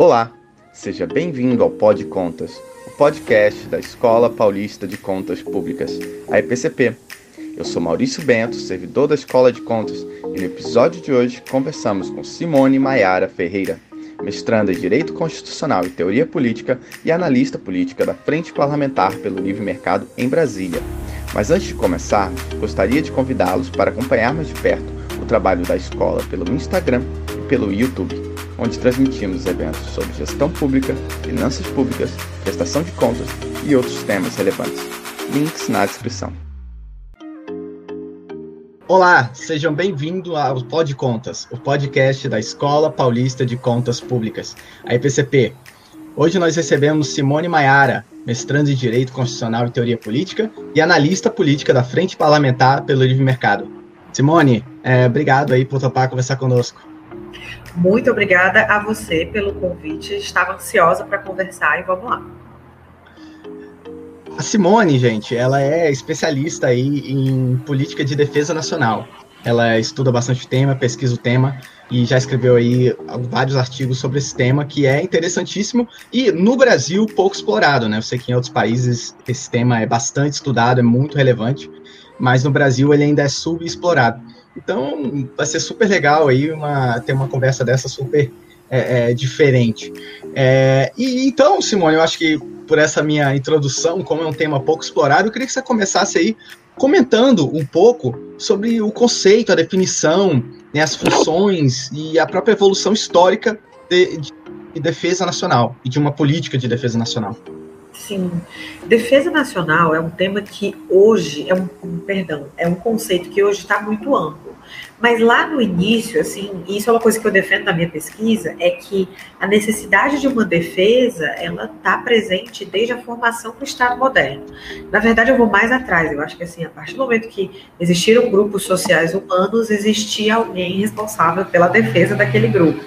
Olá, seja bem-vindo ao Pod Contas, o podcast da Escola Paulista de Contas Públicas, a EPCP. Eu sou Maurício Bento, servidor da Escola de Contas, e no episódio de hoje conversamos com Simone Maiara Ferreira, mestranda em Direito Constitucional e Teoria Política e analista política da Frente Parlamentar pelo Livre Mercado em Brasília. Mas antes de começar, gostaria de convidá-los para acompanhar mais de perto o trabalho da escola pelo Instagram e pelo YouTube onde transmitimos eventos sobre gestão pública, finanças públicas, prestação de contas e outros temas relevantes. Links na descrição. Olá, sejam bem-vindos ao Pod Contas, o podcast da Escola Paulista de Contas Públicas, a EPCP. Hoje nós recebemos Simone Maiara, mestrando em Direito Constitucional e Teoria Política e analista política da Frente Parlamentar pelo Livre Mercado. Simone, é, obrigado aí por topar conversar conosco. Muito obrigada a você pelo convite. Estava ansiosa para conversar e vamos lá. A Simone, gente, ela é especialista aí em política de defesa nacional. Ela estuda bastante o tema, pesquisa o tema e já escreveu aí vários artigos sobre esse tema que é interessantíssimo e no Brasil pouco explorado, né? Eu sei que em outros países esse tema é bastante estudado, é muito relevante, mas no Brasil ele ainda é subexplorado. Então, vai ser super legal aí uma, ter uma conversa dessa super é, é, diferente. É, e então, Simone, eu acho que por essa minha introdução, como é um tema pouco explorado, eu queria que você começasse aí comentando um pouco sobre o conceito, a definição, né, as funções e a própria evolução histórica de, de defesa nacional e de uma política de defesa nacional. Sim, defesa nacional é um tema que hoje é um, perdão, é um conceito que hoje está muito amplo. Mas lá no início, assim, isso é uma coisa que eu defendo na minha pesquisa, é que a necessidade de uma defesa, ela está presente desde a formação do Estado moderno. Na verdade, eu vou mais atrás. Eu acho que assim, a partir do momento que existiram grupos sociais humanos, existia alguém responsável pela defesa daquele grupo.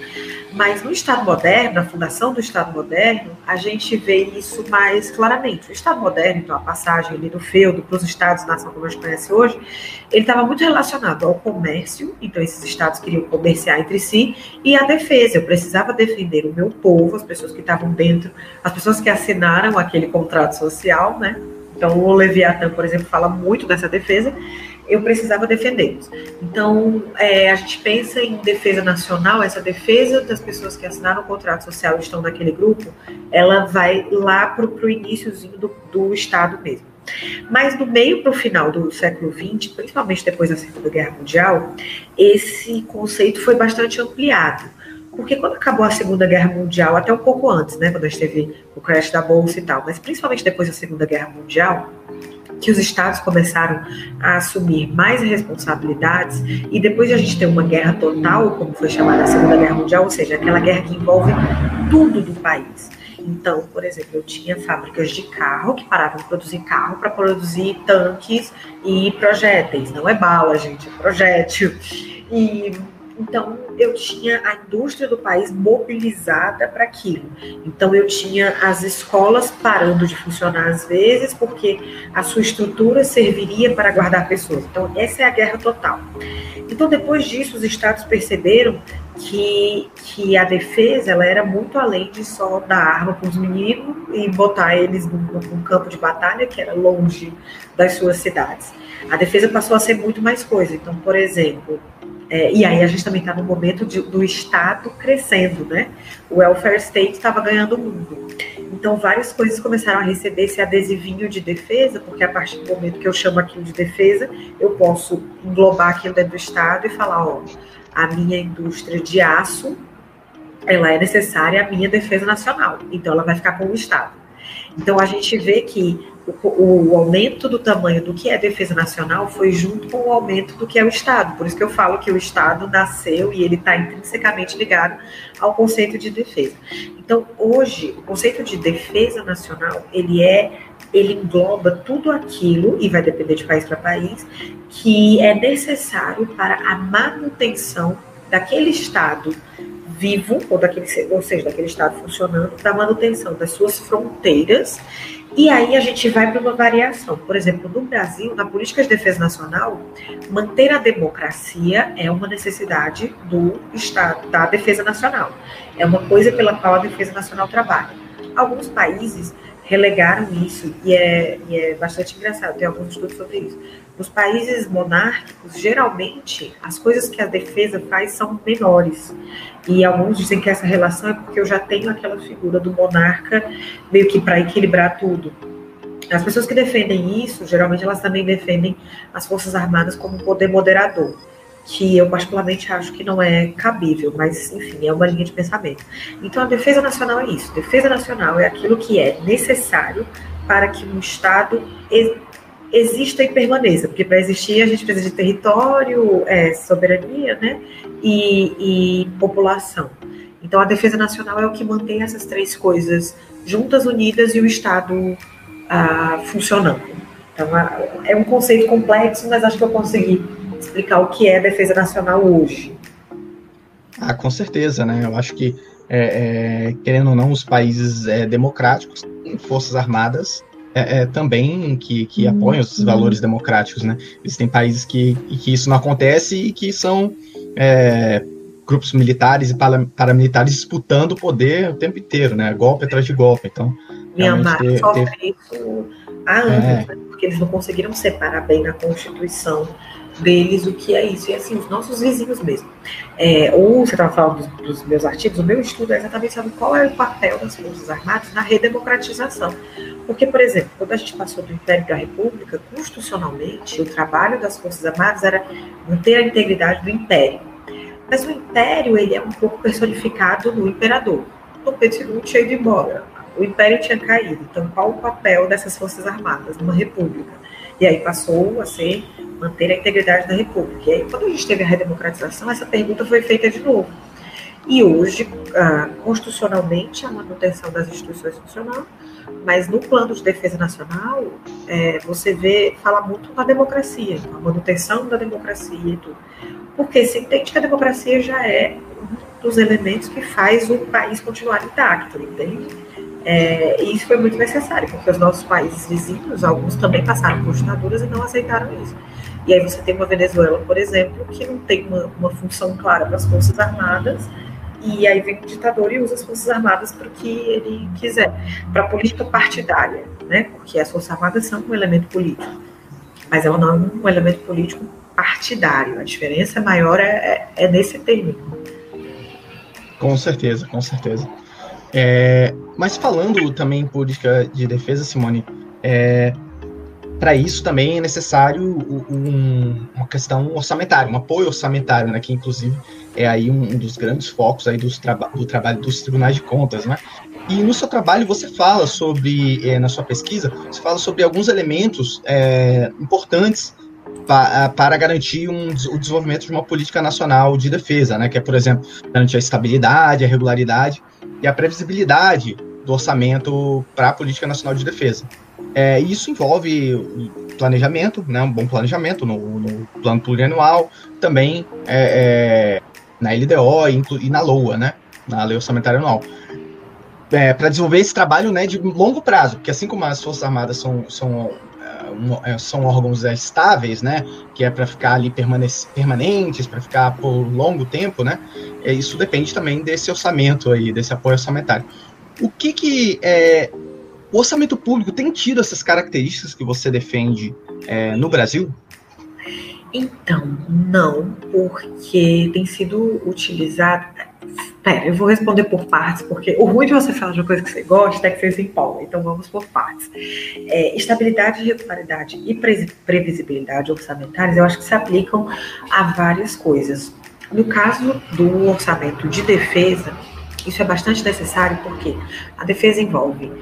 Mas no Estado moderno, na fundação do Estado moderno, a gente vê isso mais claramente. O Estado moderno, então, a passagem ali do feudo para os Estados-nação, como a gente conhece hoje, ele estava muito relacionado ao comércio, então esses Estados queriam comerciar entre si, e à defesa. Eu precisava defender o meu povo, as pessoas que estavam dentro, as pessoas que assinaram aquele contrato social, né? Então, o Leviatã, por exemplo, fala muito dessa defesa eu precisava defendê-los. Então, é, a gente pensa em defesa nacional, essa defesa das pessoas que assinaram o contrato social e estão naquele grupo, ela vai lá para o iníciozinho do, do Estado mesmo. Mas do meio para o final do século XX, principalmente depois da Segunda Guerra Mundial, esse conceito foi bastante ampliado. Porque quando acabou a Segunda Guerra Mundial, até um pouco antes, né, quando a gente teve o crash da Bolsa e tal, mas principalmente depois da Segunda Guerra Mundial, que os estados começaram a assumir mais responsabilidades e depois de a gente ter uma guerra total, como foi chamada a Segunda Guerra Mundial, ou seja, aquela guerra que envolve tudo do país. Então, por exemplo, eu tinha fábricas de carro que paravam de produzir carro para produzir tanques e projéteis. Não é bala, gente, é projétil. E então, eu tinha a indústria do país mobilizada para aquilo. Então, eu tinha as escolas parando de funcionar às vezes, porque a sua estrutura serviria para guardar pessoas. Então, essa é a guerra total. Então, depois disso, os estados perceberam que, que a defesa ela era muito além de só dar arma para os meninos e botar eles num, num campo de batalha que era longe das suas cidades. A defesa passou a ser muito mais coisa. Então, por exemplo, é, e aí a gente também está no momento de, do Estado crescendo, né? O welfare state estava ganhando o mundo. Então várias coisas começaram a receber esse adesivinho de defesa, porque a partir do momento que eu chamo aquilo de defesa, eu posso englobar aquilo dentro do Estado e falar, ó, a minha indústria de aço, ela é necessária à minha defesa nacional. Então ela vai ficar com o Estado. Então a gente vê que o, o, aumento do tamanho do que é defesa nacional foi junto com o aumento do que é o Estado. Por isso que eu falo que o Estado nasceu e ele está intrinsecamente ligado ao conceito de defesa. Então, hoje, o conceito de defesa nacional, ele é ele engloba tudo aquilo, e vai depender de país para país, que é necessário para a manutenção daquele Estado vivo, ou, daquele, ou seja, daquele Estado funcionando, da manutenção das suas fronteiras. E aí a gente vai para uma variação. Por exemplo, no Brasil, na política de defesa nacional, manter a democracia é uma necessidade do Estado, da defesa nacional. É uma coisa pela qual a defesa nacional trabalha. Alguns países relegaram isso, e é, e é bastante engraçado, tem alguns estudos sobre isso. Nos países monárquicos, geralmente, as coisas que a defesa faz são menores. E alguns dizem que essa relação é porque eu já tenho aquela figura do monarca meio que para equilibrar tudo. As pessoas que defendem isso, geralmente elas também defendem as Forças Armadas como um poder moderador que eu particularmente acho que não é cabível, mas enfim, é uma linha de pensamento. Então a defesa nacional é isso. Defesa nacional é aquilo que é necessário para que um Estado exista e permaneça, porque para existir a gente precisa de território, é, soberania, né, e, e população. Então a defesa nacional é o que mantém essas três coisas juntas, unidas e o Estado ah, funcionando. Então é um conceito complexo, mas acho que eu consegui explicar o que é defesa nacional hoje. Ah, com certeza, né? Eu acho que, é, é, querendo ou não, os países é, democráticos têm forças armadas é, é, também que, que uhum. apoiam esses valores democráticos, né? Existem países que, que isso não acontece e que são é, grupos militares e paramilitares disputando o poder o tempo inteiro, né? Golpe atrás de golpe. Então, Myanmar ter, sofre ter... isso há anos, é. né? porque eles não conseguiram separar bem na Constituição deles o que é isso. E assim, os nossos vizinhos mesmo. É, ou você estava falando dos, dos, meus artigos, o meu estudo é exatamente sabe qual é o papel das Forças Armadas na redemocratização. Porque, por exemplo, quando a gente passou do Império para a República, constitucionalmente, o trabalho das Forças Armadas era manter a integridade do Império. Mas o Império, ele é um pouco personificado no Imperador. O Pedro II tinha ido embora, o Império tinha caído. Então, qual o papel dessas Forças Armadas numa república? E aí passou a ser manter a integridade da República. E aí, quando a gente teve a redemocratização, essa pergunta foi feita de novo. E hoje, ah, constitucionalmente, a manutenção das instituições funcional, mas no plano de defesa nacional, é, você vê, fala muito da democracia, a manutenção da democracia e tudo. Porque se entende que a democracia já é um dos elementos que faz o país continuar intacto, entende? É, e isso foi muito necessário, porque os nossos países vizinhos, alguns também passaram por ditaduras e não aceitaram isso. E aí você tem uma Venezuela, por exemplo, que não tem uma, uma função clara para as Forças Armadas, e aí vem o ditador e usa as Forças Armadas para o que ele quiser, para a política partidária, né? porque as Forças Armadas são um elemento político, mas ela não é um elemento político partidário, a diferença maior é, é, é nesse termo. Com certeza, com certeza. É, mas falando também em política de defesa, Simone, é, para isso também é necessário um, uma questão orçamentária, um apoio orçamentário, né, que inclusive é aí um, um dos grandes focos aí dos traba do trabalho dos tribunais de contas, né? E no seu trabalho você fala sobre, é, na sua pesquisa, você fala sobre alguns elementos é, importantes pa, para garantir um, o desenvolvimento de uma política nacional de defesa, né? Que é, por exemplo, garantir a estabilidade, a regularidade e a previsibilidade do orçamento para a Política Nacional de Defesa. É, isso envolve planejamento, né, um bom planejamento no, no plano plurianual, também é, é, na LDO e, e, na LOA, né, na Lei Orçamentária Anual. É, para desenvolver esse trabalho né, de longo prazo, porque assim como as Forças Armadas são, são, é, são órgãos estáveis, né, que é para ficar ali permanentes, para ficar por longo tempo, né, é, isso depende também desse orçamento aí, desse apoio orçamentário. O que que é, o orçamento público tem tido essas características que você defende é, no Brasil? Então, não, porque tem sido utilizado. Pera, eu vou responder por partes, porque o ruim de você falar de uma coisa que você gosta é que você se empolga. Então vamos por partes. É, estabilidade, regularidade e previsibilidade orçamentárias, eu acho que se aplicam a várias coisas. No caso do orçamento de defesa, isso é bastante necessário porque a defesa envolve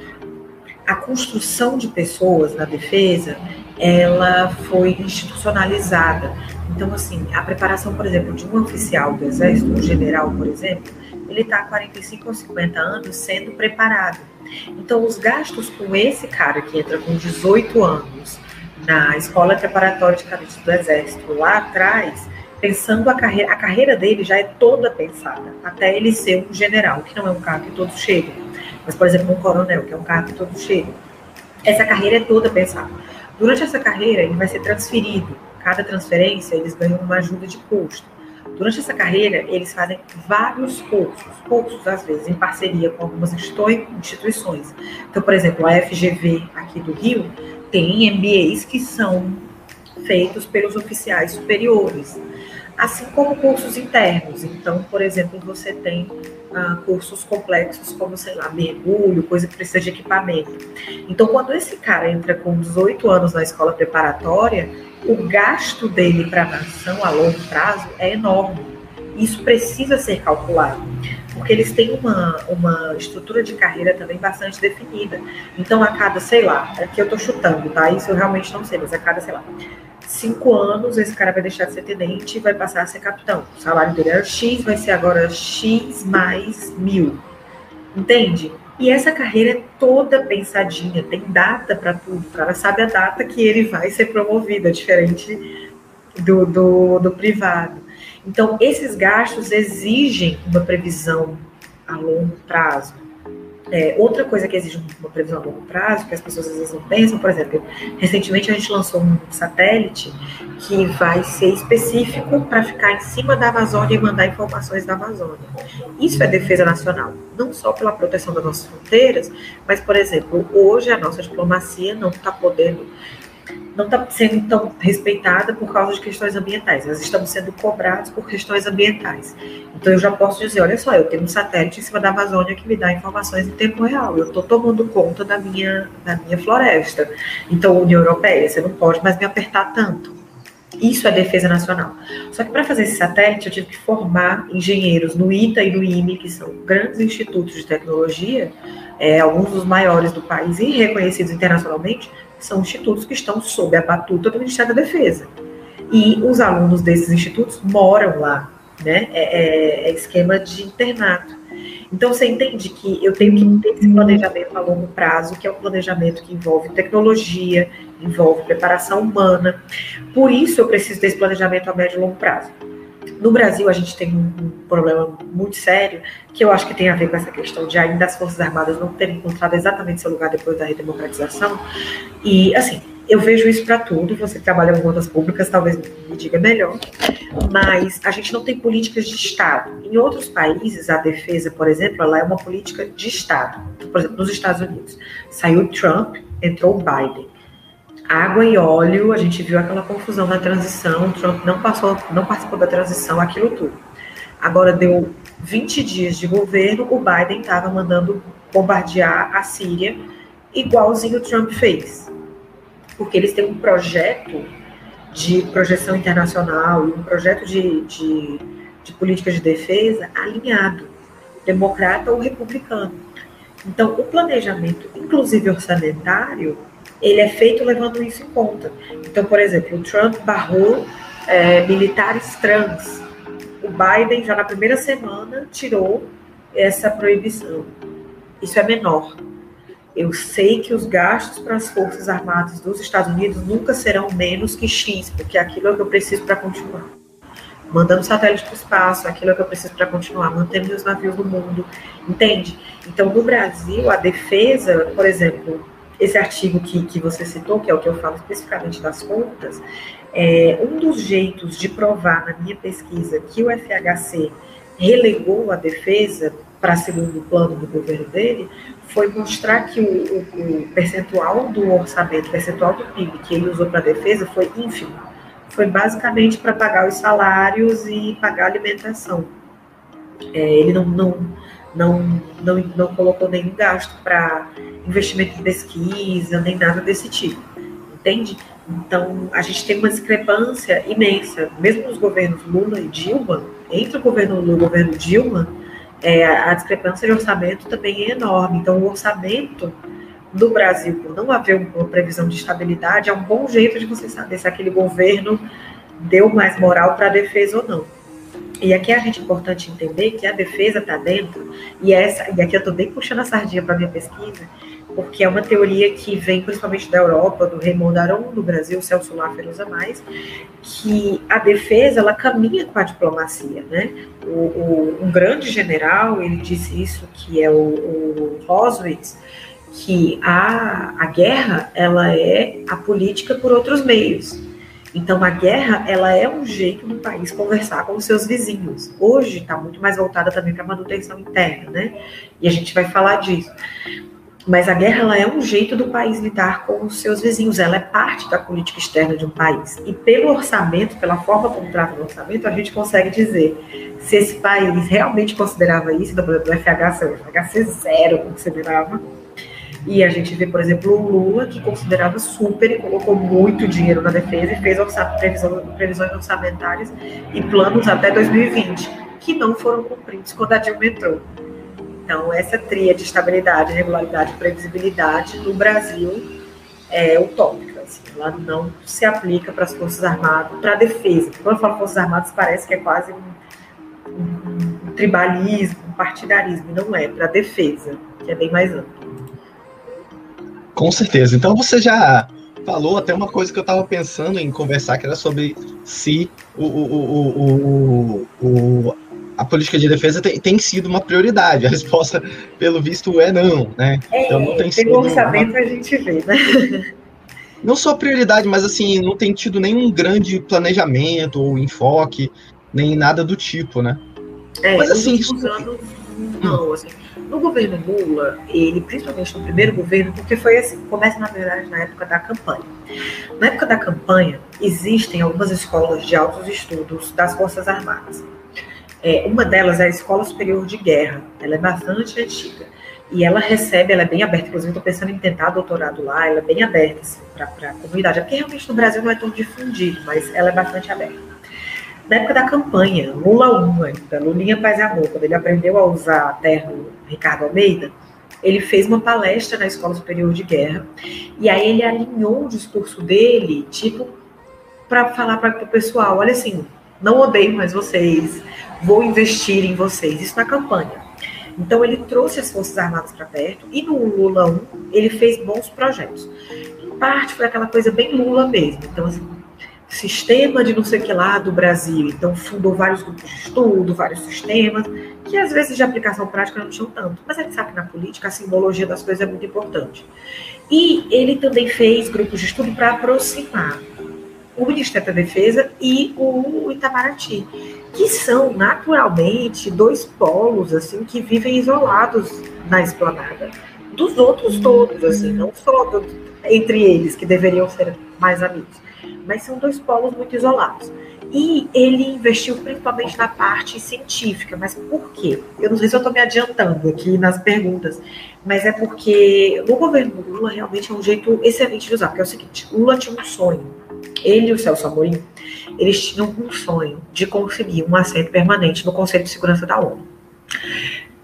a construção de pessoas na defesa, ela foi institucionalizada. Então, assim, a preparação, por exemplo, de um oficial do Exército, um general, por exemplo, ele está há 45 ou 50 anos sendo preparado. Então, os gastos com esse cara que entra com 18 anos na escola preparatória de cadetes do Exército lá atrás, pensando a carreira, a carreira dele já é toda pensada, até ele ser um general, que não é um cargo que todos chegam, mas, por exemplo, um coronel, que é um cargo que todos chegam. Essa carreira é toda pensada. Durante essa carreira, ele vai ser transferido. Cada transferência, eles ganham uma ajuda de custo. Durante essa carreira, eles fazem vários cursos, cursos às vezes em parceria com algumas instituições. Então, por exemplo, a FGV aqui do Rio tem MBAs que são feitos pelos oficiais superiores, assim como cursos internos. Então, por exemplo, você tem cursos complexos como, sei lá, mergulho, coisa que precisa de equipamento. Então, quando esse cara entra com 18 anos na escola preparatória, o gasto dele para a nação a longo prazo é enorme. Isso precisa ser calculado, porque eles têm uma, uma estrutura de carreira também bastante definida. Então, a cada, sei lá, aqui eu estou chutando, tá? Isso eu realmente não sei, mas a cada, sei lá, cinco anos esse cara vai deixar de ser tenente e vai passar a ser capitão. O salário dele era X, vai ser agora X mais mil. Entende? E essa carreira é toda pensadinha, tem data para tudo. O cara sabe a data que ele vai ser promovido, é diferente do, do, do privado. Então, esses gastos exigem uma previsão a longo prazo. É, outra coisa que exige uma previsão a longo prazo, que as pessoas às vezes não pensam, por exemplo, recentemente a gente lançou um satélite que vai ser específico para ficar em cima da Amazônia e mandar informações da Amazônia. Isso é defesa nacional, não só pela proteção das nossas fronteiras, mas, por exemplo, hoje a nossa diplomacia não está podendo não está sendo tão respeitada por causa de questões ambientais. Nós estamos sendo cobrados por questões ambientais. Então eu já posso dizer, olha só, eu tenho um satélite em cima da Amazônia que me dá informações em tempo real. Eu estou tomando conta da minha, da minha floresta. Então, União Europeia, você não pode mais me apertar tanto. Isso é defesa nacional. Só que para fazer esse satélite, eu tive que formar engenheiros no ITA e no IME, que são grandes institutos de tecnologia, é, alguns dos maiores do país e reconhecidos internacionalmente, são institutos que estão sob a batuta do Ministério da Defesa. E os alunos desses institutos moram lá, né? É, é, é esquema de internato. Então você entende que eu tenho que ter esse planejamento a longo prazo, que é um planejamento que envolve tecnologia, envolve preparação humana. Por isso eu preciso desse planejamento a médio e longo prazo. No Brasil, a gente tem um, problema muito sério, que eu acho que tem a ver com essa questão de ainda as Forças Armadas não terem encontrado exatamente seu lugar depois da redemocratização. E, assim, eu vejo isso para tudo. Você trabalha com contas públicas talvez me diga melhor. Mas a gente não tem políticas de Estado. Em outros países, a defesa, por exemplo, ela é uma política de Estado. Por exemplo, nos Estados Unidos, saiu Trump, entrou Biden água e óleo, a gente viu aquela confusão na transição, Trump não passou, não participou da transição, aquilo tudo. Agora deu 20 dias de governo, o Biden estava mandando bombardear a Síria, igualzinho o Trump fez. Porque eles têm um projeto de projeção internacional e um projeto de, de, de política de defesa alinhado, democrata ou republicano. Então, o planejamento, inclusive orçamentário, ele é feito levando isso em conta. Então, por exemplo, o Trump barrou é, militares trans. O Biden, já na primeira semana, tirou essa proibição. Isso é menor. Eu sei que os gastos para as Forças Armadas dos Estados Unidos nunca serão menos que X, porque aquilo é o que eu preciso para continuar. Mandando satélite para o espaço, aquilo é o que eu preciso para continuar, mantendo meus navios no mundo, entende? Então, no Brasil, a defesa, por exemplo, esse artigo que, que você citou, que é o que eu falo especificamente das contas, é, um dos jeitos de provar na minha pesquisa que o FHC relegou a defesa para segundo plano do governo dele foi mostrar que o, o, o percentual do orçamento, percentual do PIB que ele usou para defesa foi ínfimo. Foi basicamente para pagar os salários e pagar a alimentação. É, ele não, não, não, não, não colocou nenhum gasto para investimento em pesquisa, nem nada desse tipo, entende? Então, a gente tem uma discrepância imensa, mesmo nos governos Lula e Dilma, entre o governo Lula e o governo Dilma, é, a discrepância de orçamento também é enorme. Então, o orçamento do Brasil, por não haver uma previsão de estabilidade, é um bom jeito de você saber se aquele governo deu mais moral para a defesa ou não. E aqui é a gente importante entender que a defesa está dentro, e essa, e aqui eu estou bem puxando a sardinha para minha pesquisa, porque é uma teoria que vem principalmente da Europa, do Raymond Aron, do Brasil, Celso Laffer usa mais, que a defesa ela caminha com a diplomacia, né? O, o, um grande general, ele disse isso, que é o, o que a, a guerra ela é a política por outros meios. Então, a guerra, ela é um jeito do país conversar com os seus vizinhos. Hoje está muito mais voltada também para a manutenção interna, né? E a gente vai falar disso. Mas a guerra, ela é um jeito do país lidar com os seus vizinhos. Ela é parte da política externa de um país. E pelo orçamento, pela forma como trata o orçamento, a gente consegue dizer se esse país realmente considerava isso, do FHC, FHC zero considerava, e a gente vê, por exemplo, o Lula, que considerava super e colocou muito dinheiro na defesa e fez previsões orçamentárias e planos até 2020, que não foram cumpridos quando a Dilma entrou. Então, essa tria de estabilidade, regularidade e previsibilidade no Brasil é utópica. Assim, ela não se aplica para as Forças Armadas, para a defesa. Quando eu falo Forças Armadas, parece que é quase um, um, um tribalismo, um partidarismo. Não é, para a defesa, que é bem mais amplo. Com certeza. Então você já falou até uma coisa que eu estava pensando em conversar, que era sobre se o, o, o, o, a política de defesa tem, tem, sido uma prioridade. A resposta, pelo visto, é não, né? É, então não tem sido. orçamento uma... a gente vê, né? Não só prioridade, mas assim, não tem tido nenhum grande planejamento ou enfoque, nem nada do tipo, né? É, mas assim. Isso... Anos, não, assim no governo Lula, ele, principalmente no primeiro governo, porque foi assim, começa na verdade na época da campanha. Na época da campanha, existem algumas escolas de altos estudos das Forças Armadas. É, uma delas é a Escola Superior de Guerra, ela é bastante antiga. E ela recebe, ela é bem aberta, inclusive estou pensando em tentar doutorado lá, ela é bem aberta assim, para a comunidade. É porque realmente no Brasil não é tão difundido, mas ela é bastante aberta na época da campanha, Lula 1 ainda, Lulinha Paz e Amor, quando ele aprendeu a usar terno Ricardo Almeida, ele fez uma palestra na Escola Superior de Guerra, e aí ele alinhou o discurso dele, tipo, para falar para o pessoal, olha assim, não odeio mais vocês, vou investir em vocês, isso na campanha. Então ele trouxe as Forças Armadas para perto, e no Lula 1 ele fez bons projetos. Em parte foi aquela coisa bem Lula mesmo, então assim, sistema de não sei que lá do Brasil. Então, fundou vários grupos de estudo, vários sistemas, que às vezes de aplicação prática não tinham tanto. Mas a gente sabe que na política a simbologia das coisas é muito importante. E ele também fez grupos de estudo para aproximar o Ministério da Defesa e o Itamaraty, que são naturalmente dois polos assim que vivem isolados na esplanada dos outros todos, assim, não só do, entre eles que deveriam ser mais amigos mas são dois polos muito isolados. E ele investiu principalmente na parte científica, mas por quê? Eu não sei se eu estou me adiantando aqui nas perguntas, mas é porque no governo do Lula realmente é um jeito excelente de usar, porque é o seguinte, Lula tinha um sonho, ele e o Celso Amorim, eles tinham um sonho de conseguir um assento permanente no Conselho de Segurança da ONU.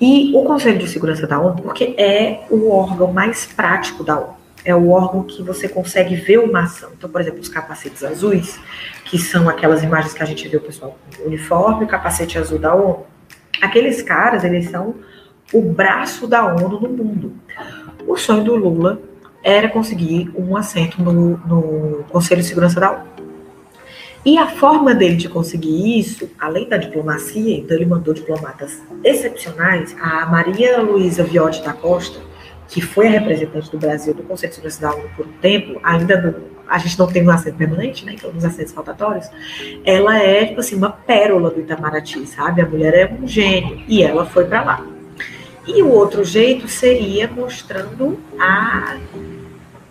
E o Conselho de Segurança da ONU, porque é o órgão mais prático da ONU é o órgão que você consegue ver uma ação. Então, por exemplo, os capacetes azuis, que são aquelas imagens que a gente vê o pessoal com uniforme, o capacete azul da ONU. Aqueles caras, eles são o braço da ONU no mundo. O sonho do Lula era conseguir um assento no, no Conselho de Segurança da ONU. E a forma dele de conseguir isso, além da diplomacia, então ele mandou diplomatas excepcionais, a Maria Luísa Viotti da Costa, que foi a representante do Brasil do Conselho de Segurança da ONU por um tempo, ainda a gente não tem um assento permanente, né, então nos assentos faltatórios, ela é, tipo assim, uma pérola do Itamaraty, sabe? A mulher é um gênio, e ela foi para lá. E o outro jeito seria mostrando a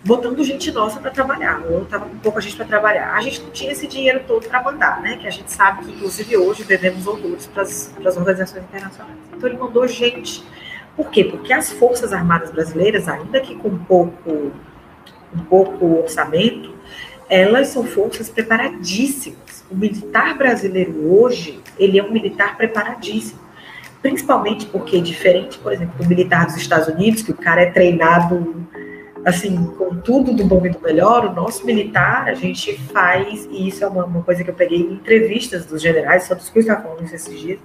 botando gente nossa para trabalhar, ou tava com pouca gente para trabalhar. A gente não tinha esse dinheiro todo para mandar, né? Que a gente sabe que, inclusive, hoje devemos horrores para as organizações internacionais. Então, ele mandou gente por quê? Porque as Forças Armadas Brasileiras, ainda que com pouco, um pouco orçamento, elas são forças preparadíssimas. O militar brasileiro hoje, ele é um militar preparadíssimo. Principalmente porque, diferente, por exemplo, do militar dos Estados Unidos, que o cara é treinado assim, com tudo do bom e do melhor, o nosso militar, a gente faz, e isso é uma, uma coisa que eu peguei em entrevistas dos generais, que eu estava falando esses dias,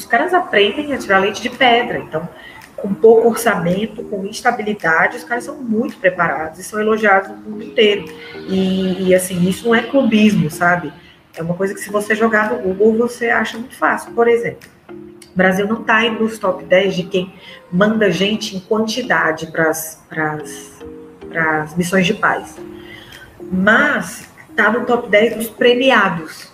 os caras aprendem a tirar leite de pedra. Então, com pouco orçamento, com instabilidade, os caras são muito preparados e são elogiados no mundo inteiro. E, e, assim, isso não é clubismo, sabe? É uma coisa que se você jogar no Google, você acha muito fácil. Por exemplo, o Brasil não está nos top 10 de quem manda gente em quantidade para as missões de paz. Mas está no top 10 dos premiados.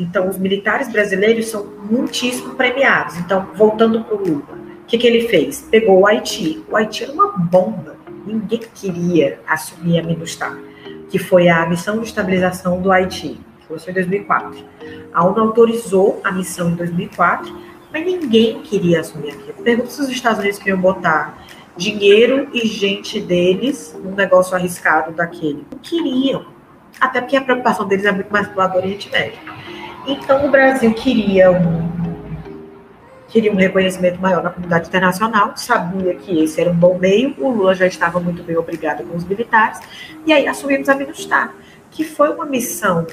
Então, os militares brasileiros são muitíssimo premiados. Então, voltando para o Lula, o que, que ele fez? Pegou o Haiti. O Haiti era uma bomba. Ninguém queria assumir a MINUSTAH, que foi a missão de estabilização do Haiti. Começou em 2004. A ONU autorizou a missão em 2004, mas ninguém queria assumir aquilo. Pergunta se os Estados Unidos queriam botar dinheiro e gente deles num negócio arriscado daquele. Não queriam. Até porque a preocupação deles é muito mais do lado do Oriente Médio. Então o Brasil queria um, queria um reconhecimento maior na comunidade internacional, sabia que esse era um bom meio, o Lula já estava muito bem obrigado com os militares, e aí assumimos a MINUSTAH, que foi uma missão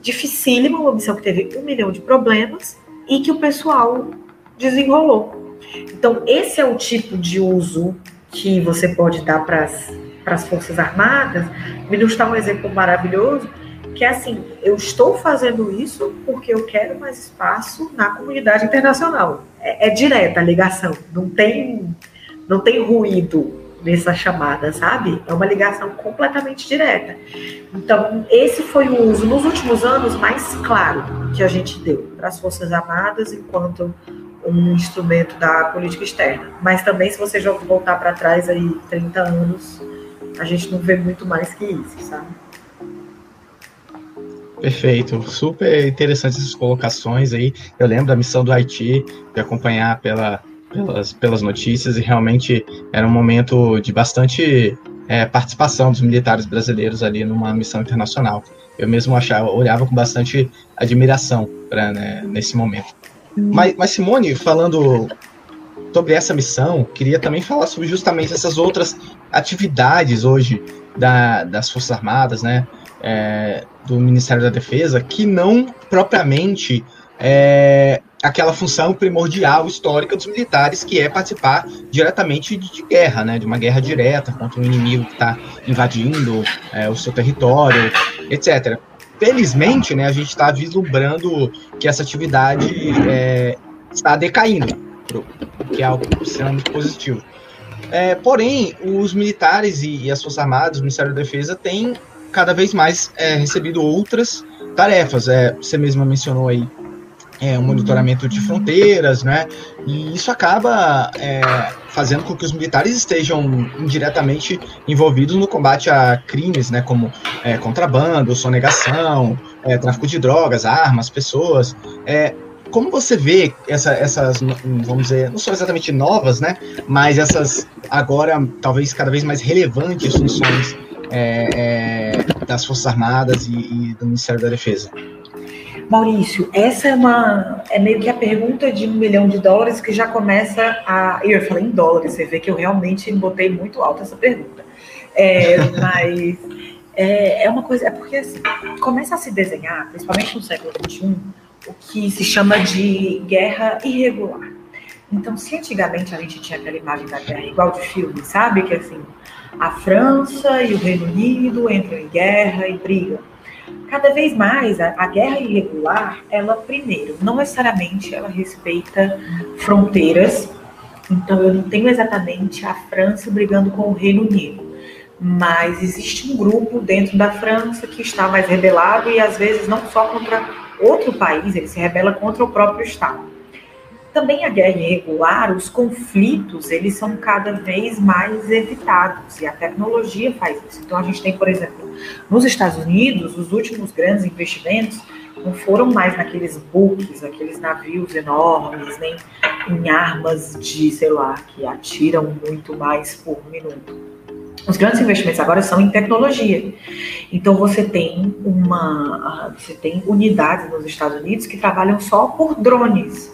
dificílima, uma missão que teve um milhão de problemas e que o pessoal desenrolou. Então, esse é o tipo de uso que você pode dar para as Forças Armadas. Me está um exemplo maravilhoso, que é assim, eu estou fazendo isso porque eu quero mais espaço na comunidade internacional. É, é direta a ligação, não tem, não tem ruído nessa chamada, sabe? É uma ligação completamente direta. Então, esse foi o uso nos últimos anos mais claro que a gente deu para as Forças Armadas enquanto um instrumento da política externa. Mas também, se você voltar para trás aí 30 anos, a gente não vê muito mais que isso, sabe? Perfeito, super interessantes essas colocações aí. Eu lembro da missão do Haiti, de acompanhar pela pelas, pelas notícias e realmente era um momento de bastante é, participação dos militares brasileiros ali numa missão internacional. Eu mesmo achava, olhava com bastante admiração pra, né, nesse momento. Mas, mas, Simone, falando sobre essa missão, queria também falar sobre justamente essas outras atividades hoje da, das Forças Armadas, né, é, do Ministério da Defesa, que não propriamente é, aquela função primordial histórica dos militares, que é participar diretamente de, de guerra, né, de uma guerra direta contra um inimigo que está invadindo é, o seu território, etc. Felizmente, né, a gente está vislumbrando que essa atividade é, está decaindo, que é algo extremamente positivo. É, porém, os militares e, e, as Forças Armadas, o Ministério da Defesa, têm cada vez mais é, recebido outras tarefas. É, você mesma mencionou aí é, um monitoramento de fronteiras, né? E isso acaba é, fazendo com que os militares estejam indiretamente envolvidos no combate a crimes, né? Como é, contrabando, sonegação, é, tráfico de drogas, armas, pessoas. É, como você vê essa, essas, vamos dizer, não são exatamente novas, né? Mas essas agora talvez cada vez mais relevantes funções é, é, das Forças Armadas e, e do Ministério da Defesa? Maurício, essa é uma é meio que a pergunta de um milhão de dólares que já começa a. Eu falei em dólares, você vê que eu realmente botei muito alto essa pergunta. É, mas é, é uma coisa, é porque assim, começa a se desenhar, principalmente no século XXI, o que se chama de guerra irregular. Então, se antigamente a gente tinha aquela imagem da guerra igual de filme, sabe? Que assim, a França e o Reino Unido entram em guerra e brigam cada vez mais a, a, guerra irregular, ela primeiro, não necessariamente ela respeita fronteiras. Então eu não tenho exatamente a França brigando com o Reino Unido, mas existe um grupo dentro da França que está mais rebelado e às vezes não só contra outro país, ele se rebela contra o próprio Estado. Também a guerra irregular, os conflitos, eles são cada vez mais evitados e a tecnologia faz isso. Então a gente tem, por exemplo, nos Estados Unidos, os últimos grandes investimentos não foram mais naqueles buques, aqueles navios enormes, nem em armas de, sei lá, que atiram muito mais por minuto. Os grandes investimentos agora são em tecnologia. Então você tem uma, você tem unidades nos Estados Unidos que trabalham só por drones.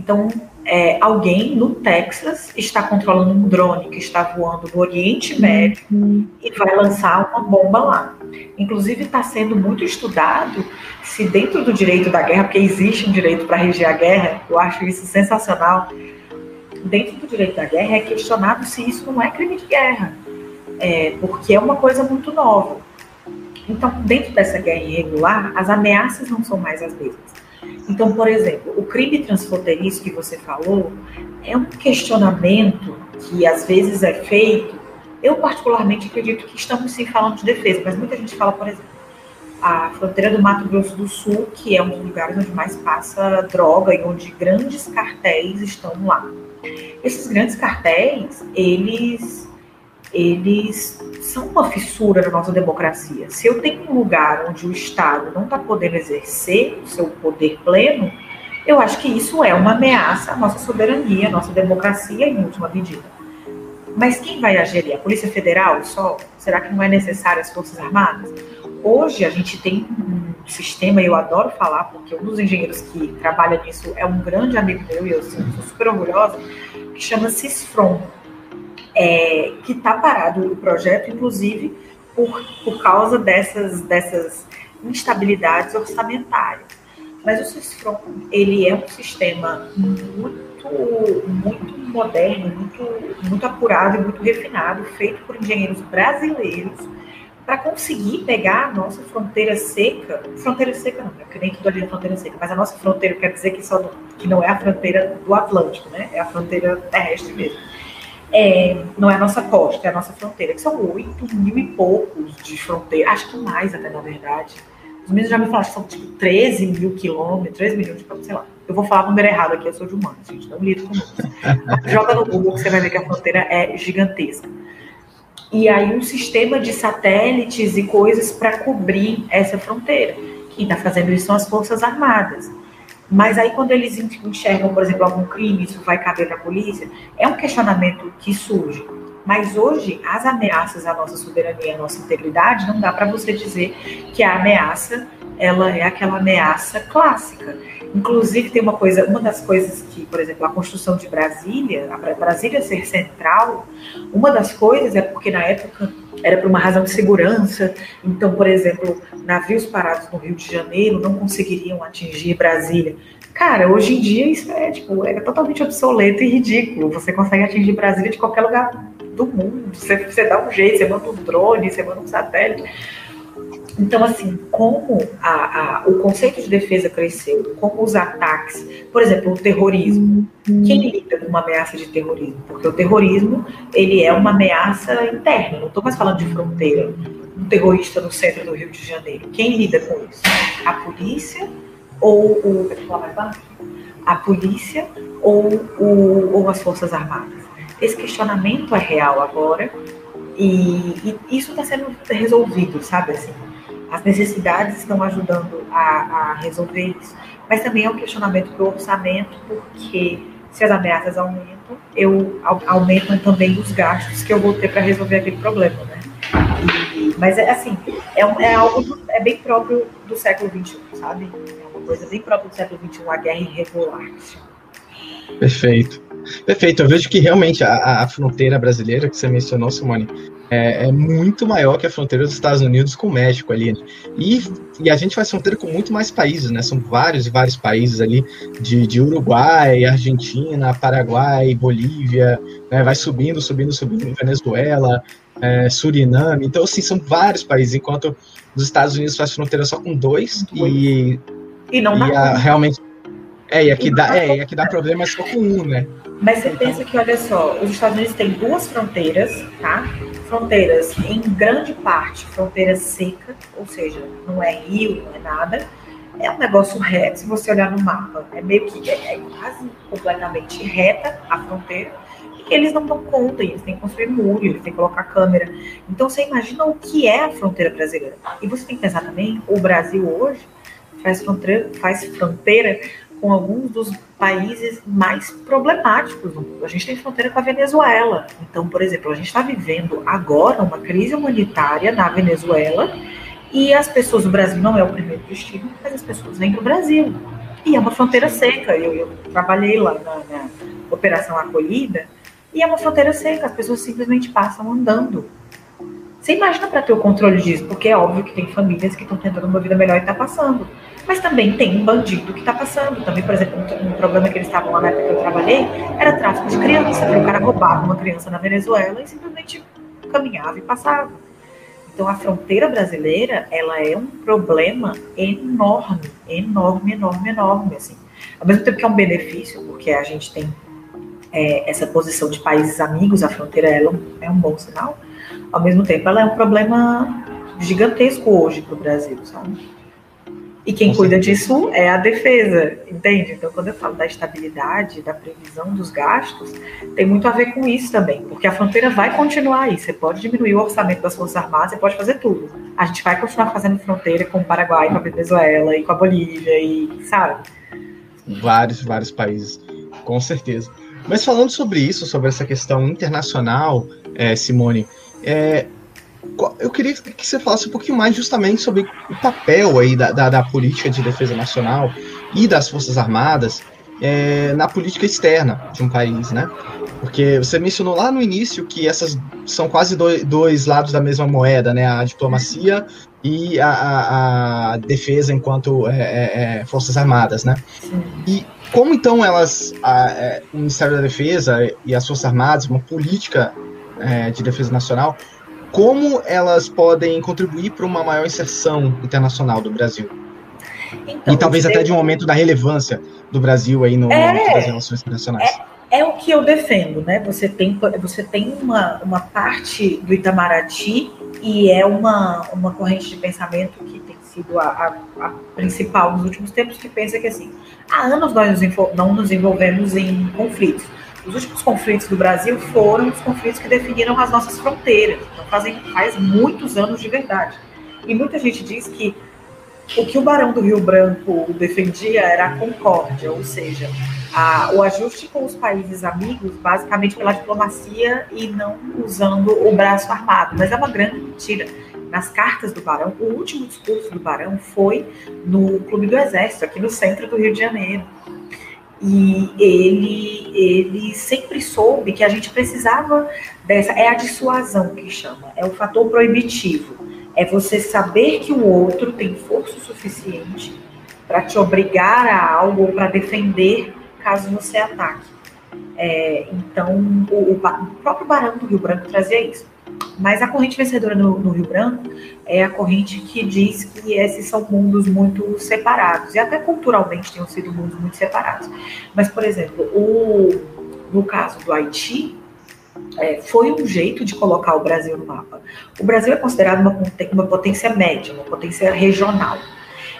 Então, é, alguém no Texas está controlando um drone que está voando no Oriente Médio uhum. e vai lançar uma bomba lá. Inclusive, está sendo muito estudado se dentro do direito da guerra, porque existe um direito para reger a guerra, eu acho isso sensacional. Dentro do direito da guerra é questionado se isso não é crime de guerra, é, porque é uma coisa muito nova. Então, dentro dessa guerra irregular, as ameaças não são mais as mesmas. Então, por exemplo, o crime transfronteiriço que você falou é um questionamento que às vezes é feito. Eu, particularmente, acredito que estamos sim falando de defesa, mas muita gente fala, por exemplo, a fronteira do Mato Grosso do Sul, que é um dos lugares onde mais passa droga e onde grandes cartéis estão lá. Esses grandes cartéis, eles eles são uma fissura na nossa democracia. Se eu tenho um lugar onde o Estado não está podendo exercer o seu poder pleno, eu acho que isso é uma ameaça à nossa soberania, à nossa democracia, em última medida. Mas quem vai agir? A Polícia Federal só? Será que não é necessário as Forças Armadas? Hoje a gente tem um sistema, eu adoro falar, porque um dos engenheiros que trabalha nisso é um grande amigo meu, e eu sou super orgulhosa, que chama CISFROM é, que está parado o projeto, inclusive por, por causa dessas, dessas instabilidades orçamentárias. Mas o CISFRON, ele é um sistema muito, muito moderno, muito, muito apurado e muito refinado, feito por engenheiros brasileiros, para conseguir pegar a nossa fronteira seca, fronteira seca não, porque nem tudo ali é fronteira seca, mas a nossa fronteira quer dizer que, só, que não é a fronteira do Atlântico, né? É a fronteira terrestre mesmo é, não é a nossa costa, é a nossa fronteira, que são oito mil e poucos de fronteira, acho que mais até, na verdade. Os meninos já me falaram que são tipo 13 mil quilômetros, 13 milhões de quilômetros, sei lá. Eu vou falar o número errado aqui, eu sou de humanos, gente, não lido com números. Joga no Google que você vai ver que a fronteira é gigantesca. E aí um sistema de satélites e coisas para cobrir essa fronteira. Quem está fazendo isso são as Forças Armadas. Mas aí, quando eles enxergam, por exemplo, algum crime, isso vai caber para a polícia, é um questionamento que surge. Mas hoje, as ameaças à nossa soberania, à nossa integridade, não dá para você dizer que a ameaça ela é aquela ameaça clássica. Inclusive, tem uma coisa, uma das coisas que, por exemplo, a construção de Brasília, a Brasília ser central, uma das coisas é porque na época era por uma razão de segurança. Então, por exemplo, navios parados no Rio de Janeiro não conseguiriam atingir Brasília. Cara, hoje em dia isso é, tipo, é totalmente obsoleto e ridículo. Você consegue atingir Brasília de qualquer lugar do mundo. Você, você dá um jeito, você manda um drone, você manda um satélite. Então, assim, como a, a, o conceito de defesa cresceu, como os ataques, por exemplo, o terrorismo. Quem lida com uma ameaça de terrorismo? Porque o terrorismo, ele é uma ameaça interna, não estou mais falando de fronteira. Um terrorista no centro do Rio de Janeiro. Quem lida com isso? A polícia ou o... A polícia ou, o, ou as Forças Armadas? Esse questionamento é real agora e, e isso está sendo resolvido, sabe assim? As necessidades estão ajudando a, a resolver isso. Mas também é um questionamento do orçamento, porque se as ameaças aumentam, eu aumentam também os gastos que eu vou ter para resolver aquele problema, né? E, mas é assim, é, é algo do, é bem próprio do século XXI, sabe? É uma coisa bem própria do século XXI, a guerra irregular. Perfeito. Perfeito. Eu vejo que realmente a, a fronteira brasileira que você mencionou, Simone, é, é, muito maior que a fronteira dos Estados Unidos com o México ali. Né? E, e, a gente faz fronteira com muito mais países, né? São vários e vários países ali, de, de Uruguai, Argentina, Paraguai, Bolívia, né? vai subindo, subindo, subindo, Venezuela, é, Suriname. Então, assim, são vários países, enquanto os Estados Unidos faz fronteira só com dois e, e, não e a, realmente é, e aqui, dá, é, e aqui dá problema só com um, né? Mas você pensa que, olha só, os Estados Unidos têm duas fronteiras, tá? Fronteiras, em grande parte, fronteira seca, ou seja, não é rio, não é nada. É um negócio reto, se você olhar no mapa, é meio que é, é quase completamente reta a fronteira. E eles não dão conta, eles têm que construir muro, eles têm que colocar câmera. Então você imagina o que é a fronteira brasileira. E você tem que pensar também, o Brasil hoje faz fronteira, faz fronteira com alguns dos países mais problemáticos do mundo. A gente tem fronteira com a Venezuela. Então, por exemplo, a gente está vivendo agora uma crise humanitária na Venezuela e as pessoas, o Brasil não é o primeiro destino, mas as pessoas vêm para o Brasil. E é uma fronteira seca. Eu, eu trabalhei lá na, na Operação Acolhida e é uma fronteira seca. As pessoas simplesmente passam andando. Você imagina para ter o controle disso, porque é óbvio que tem famílias que estão tentando uma vida melhor e está passando. Mas também tem um bandido que está passando. Também, por exemplo, um, um, problema que eles estavam lá na época que eu trabalhei era tráfico de criança. O cara roubava uma criança na Venezuela e simplesmente caminhava e passava. Então a fronteira brasileira, ela é um problema enorme, enorme, enorme, enorme, assim. Ao mesmo tempo que é um benefício, porque a gente tem é, essa posição de países amigos, a fronteira ela é um bom sinal. Ao mesmo tempo, ela é um problema gigantesco hoje para o Brasil, sabe? E quem cuida disso é a defesa, entende? Então, quando eu falo da estabilidade, da previsão dos gastos, tem muito a ver com isso também, porque a fronteira vai continuar aí. Você pode diminuir o orçamento das Forças Armadas, você pode fazer tudo. A gente vai continuar fazendo fronteira com o Paraguai, com a Venezuela e com a Bolívia, e sabe? Vários, vários países, com certeza. Mas falando sobre isso, sobre essa questão internacional, é, Simone, é, eu queria que você falasse um pouquinho mais justamente sobre o papel aí da, da, da política de defesa nacional e das Forças Armadas é, na política externa de um país, né? Porque você mencionou lá no início que essas são quase dois, dois lados da mesma moeda, né? A diplomacia e a, a, a defesa enquanto é, é, é Forças Armadas, né? E como então elas, a, é, o Ministério da Defesa e as Forças Armadas, uma política é, de defesa nacional, como elas podem contribuir para uma maior inserção internacional do Brasil? Então, e talvez até de um aumento da relevância do Brasil aí no, é, das relações internacionais. É, é, o que eu defendo, né? Você tem, você tem uma, uma parte do Itamaraty e é uma, uma corrente de pensamento que tem sido a, a, a principal nos últimos tempos, que pensa que assim, há anos nós nos, não nos envolvemos em conflitos os últimos conflitos do Brasil foram os conflitos que definiram as nossas fronteiras. Fazem, faz muitos anos de verdade. E muita gente diz que o que o Barão do Rio Branco defendia era a concórdia, ou seja, a, o ajuste com os países amigos, basicamente pela diplomacia e não usando o braço armado. Mas é uma grande mentira. Nas cartas do Barão, o último discurso do Barão foi no Clube do Exército, aqui no centro do Rio de Janeiro. E ele, ele sempre soube que a gente precisava dessa. É a dissuasão que chama, é o fator proibitivo. É você saber que o outro tem força suficiente para te obrigar a algo ou para defender caso você ataque. É, então, o, o, próprio Barão do Rio Branco trazia isso. Mas a corrente vencedora no, no, Rio Branco é a corrente que diz que esses são mundos muito separados, e até culturalmente têm sido mundos muito separados. Mas, por exemplo, o, no caso do Haiti, é, foi um jeito de colocar o Brasil no mapa. O Brasil é considerado uma, uma potência média, uma potência regional.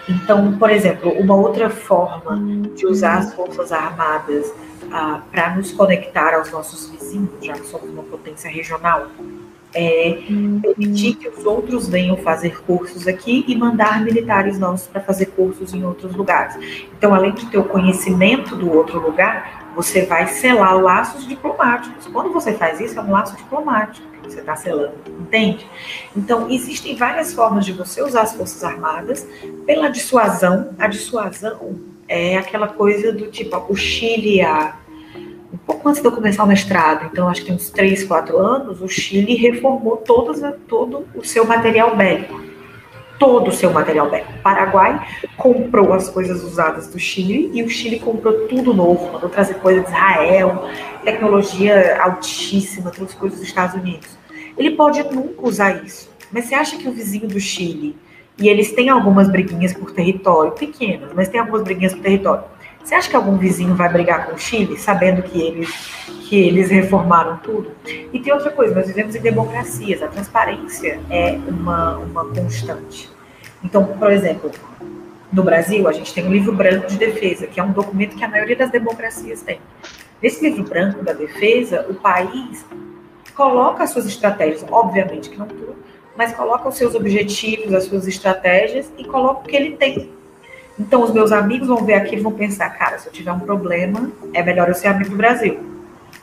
Então, por exemplo, uma outra forma de usar as Forças Armadas ah, para nos conectar aos nossos vizinhos, já que somos uma potência regional, é permitir que os outros venham fazer cursos aqui e mandar militares nossos para fazer cursos em outros lugares. Então, além de ter o conhecimento do outro lugar, você vai selar laços diplomáticos. Quando você faz isso, é um laço diplomático que você está selando, entende? Então, existem várias formas de você usar as Forças Armadas pela dissuasão. A dissuasão é aquela coisa do tipo, o Chile, a pouco antes de eu começar o mestrado, então acho que tem uns 3, 4 anos, o Chile reformou todo o seu material bélico. Todo o seu material bélico. O Paraguai comprou as coisas usadas do Chile e o Chile comprou tudo novo, mandou trazer coisa de Israel, tecnologia altíssima, trouxe coisas dos Estados Unidos. Ele pode nunca usar isso, mas você acha que o vizinho do Chile, e eles têm algumas briguinhas por território, pequenas, mas tem algumas briguinhas por território você acha que algum vizinho vai brigar com o Chile, sabendo que eles, que eles reformaram tudo? E tem outra coisa, nós vivemos em democracias, a transparência é uma, uma constante. Então, por exemplo, no Brasil, a gente tem o livro branco de defesa, que é um documento que a maioria das democracias tem. Nesse livro branco da defesa, o país coloca as suas estratégias, obviamente que não tudo, mas coloca os seus objetivos, as suas estratégias e coloca o que ele tem então, os meus amigos vão ver aquilo e vão pensar: cara, se eu tiver um problema, é melhor eu ser amigo do Brasil.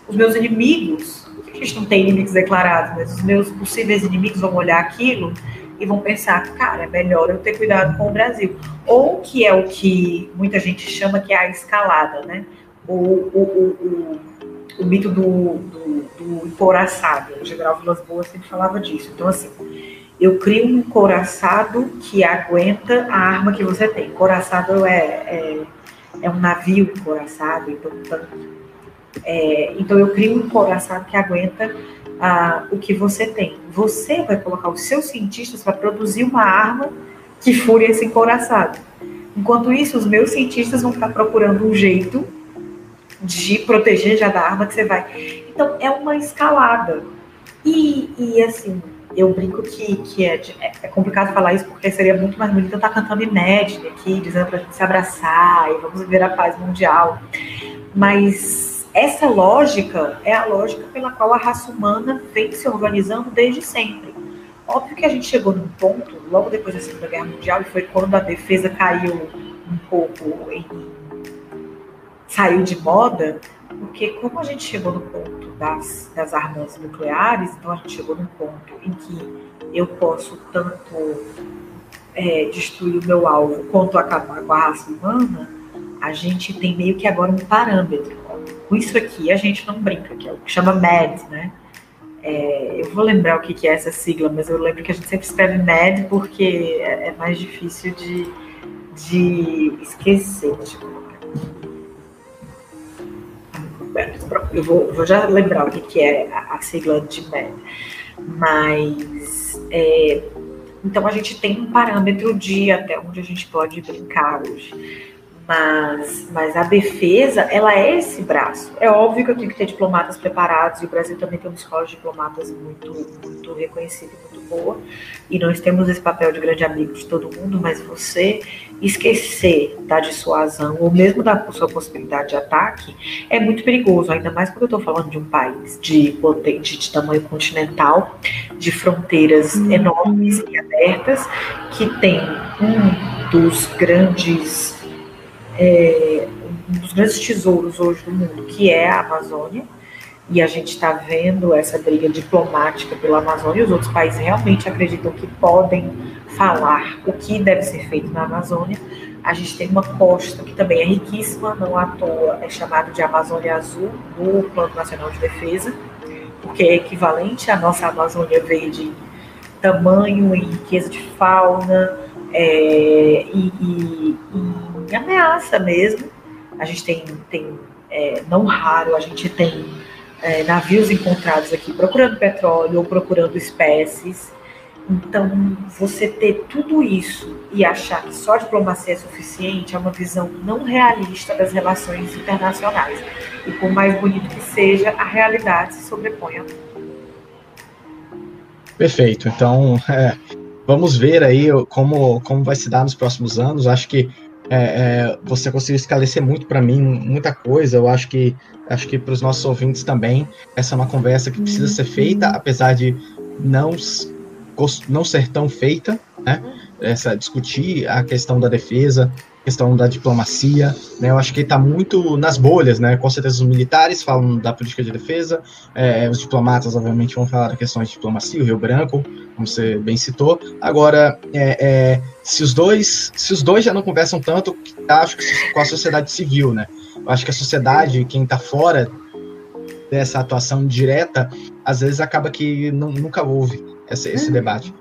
Os meus inimigos, a gente não tem inimigos declarados, mas os meus possíveis inimigos vão olhar aquilo e vão pensar, cara, é melhor eu ter cuidado com o Brasil. Ou que é o que muita gente chama que é a escalada, né? O, o, o, o, mito do, do, do. O general Vilas Boas sempre falava disso. Então, assim, eu crio um coraçado que aguenta a arma que você tem. Coraçado é, é, é um navio encoraçado, então, é, então eu crio um coraçado que aguenta ah, o que você tem. Você vai colocar os seus cientistas para produzir uma arma que fure esse encoraçado. Enquanto isso, os meus cientistas vão ficar procurando um jeito de proteger já da arma que você vai. Então, é uma escalada. E, e assim, eu brinco que, que é, é, é, complicado falar isso porque seria muito mais bonito eu estar cantando Imagine aqui, dizendo pra gente se abraçar e vamos viver a paz mundial. Mas essa lógica é a lógica pela qual a raça humana vem se organizando desde sempre. Óbvio que a gente chegou num ponto, logo depois da Segunda Guerra Mundial, e foi quando a defesa caiu um pouco em. saiu de moda, porque como a gente chegou no ponto das, das armas nucleares, então a gente chegou num ponto em que eu posso tanto é, destruir o meu alvo quanto acabar com a raça humana, a gente tem meio que agora um parâmetro. Com isso aqui a gente não brinca, que é o que chama MED, né? É, eu vou lembrar o que, é essa sigla, mas eu lembro que a gente sempre escreve MED porque é, é mais difícil de, de esquecer. Deixa eu vou, vou já lembrar o que, que é a, a sigla de MED. Mas é, então a gente tem um parâmetro de até onde a gente pode brincar hoje. Mas, mas a defesa, ela é esse braço. É óbvio que eu tenho que ter diplomatas preparados, e o Brasil também tem uma escola de diplomatas muito, muito reconhecida muito boa. E nós temos esse papel de grande amigo de todo mundo, mas você esquecer da dissuasão, ou mesmo da sua possibilidade de ataque, é muito perigoso, ainda mais porque eu estou falando de um país de, de, de tamanho continental, de fronteiras uhum. enormes e abertas, que tem um dos grandes é, um dos grandes tesouros hoje do mundo, que é a Amazônia, e a gente está vendo essa briga diplomática pela Amazônia, e os outros países realmente acreditam que podem falar o que deve ser feito na Amazônia. A gente tem uma costa que também é riquíssima, não à toa é chamado de Amazônia Azul no Plano Nacional de Defesa, porque é equivalente à nossa Amazônia Verde em tamanho, em riqueza de fauna é, e, e, e ameaça mesmo. A gente tem, tem é, não raro, a gente tem é, navios encontrados aqui procurando petróleo ou procurando espécies. Então, você ter tudo isso e achar que só diplomacia é suficiente é uma visão não realista das relações internacionais. E por mais bonito que seja, a realidade se sobrepõe a Perfeito. Então, é, vamos ver aí como, como vai se dar nos próximos anos. Acho que é, é, você conseguiu esclarecer muito para mim muita coisa. Eu acho que acho que para os nossos ouvintes também essa é uma conversa que precisa ser feita, apesar de não não ser tão feita, né? Essa discutir a questão da defesa, questão da diplomacia, né? Eu acho que está muito nas bolhas, né? Com certeza os militares falam da política de defesa, é, os diplomatas, obviamente, vão falar da questão de diplomacia, o Rio Branco, como você bem citou. Agora, é, é, se os dois, se os dois já não conversam tanto, acho que com a sociedade civil, né? Eu acho que a sociedade, quem está fora dessa atuação direta, às vezes acaba que não, nunca houve esse, esse debate.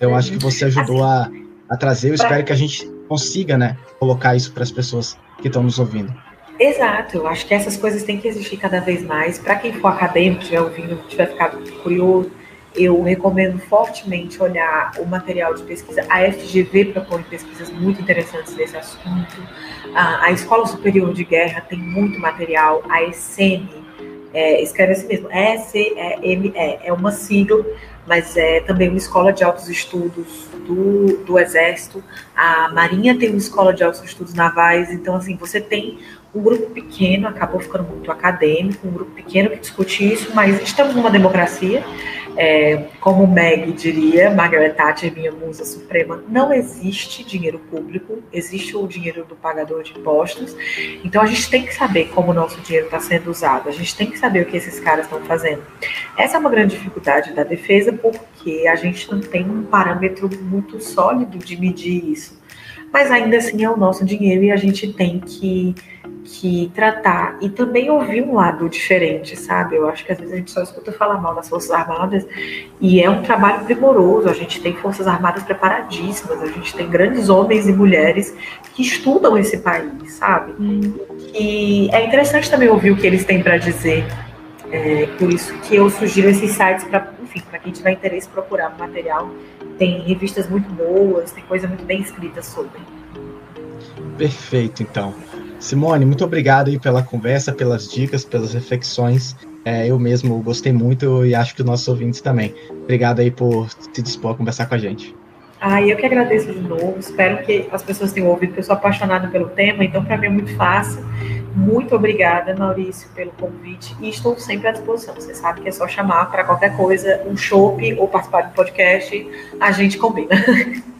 Eu acho que você ajudou a, a trazer. Eu espero que a gente consiga, né, colocar isso para as pessoas que estão nos ouvindo. Exato, eu acho que essas coisas têm que existir cada vez mais. Para quem for acadêmico, estiver ouvindo, tiver ficado curioso, eu recomendo fortemente olhar o material de pesquisa. A FGV propõe pesquisas muito interessantes nesse assunto. A, Escola Superior de Guerra tem muito material. A ESEME é, escreve assim mesmo, E-C-E-M-E, é uma sigla, mas é também uma escola de altos estudos do, do Exército. A Marinha tem uma escola de altos estudos navais. Então, assim, você tem um grupo pequeno, acabou ficando muito acadêmico, um grupo pequeno que discute isso, mas estamos numa democracia É, como Meg diria, Margaret Thatcher, minha musa suprema, não existe dinheiro público, existe o dinheiro do pagador de impostos. Então a gente tem que saber como o nosso dinheiro está sendo usado, a gente tem que saber o que esses caras estão fazendo. Essa é uma grande dificuldade da defesa, porque a gente não tem um parâmetro muito sólido de medir isso. Mas ainda assim é o nosso dinheiro e a gente tem que que tratar e também ouvir um lado diferente, sabe? Eu acho que às vezes a gente só escuta falar mal das Forças Armadas e é um trabalho primoroso. A gente tem Forças Armadas preparadíssimas, a gente tem grandes homens e mulheres que estudam esse país, sabe? Hum. E é interessante também ouvir o que eles têm para dizer. É, por isso que eu sugiro esses sites para, enfim, para quem tiver interesse procurar material. Tem revistas muito boas, tem coisa muito bem escrita sobre. Perfeito, então. Simone, muito obrigado aí pela conversa, pelas dicas, pelas reflexões. É, eu mesmo gostei muito e acho que os nossos ouvintes também. Obrigado aí por se dispor a conversar com a gente. Ah, eu que agradeço de novo. Espero que as pessoas tenham ouvido, porque eu sou apaixonada pelo tema, então para mim é muito fácil. Muito obrigada, Maurício, pelo convite e estou sempre à disposição. Você sabe que é só chamar para qualquer coisa, um chopp ou participar do podcast, a gente combina.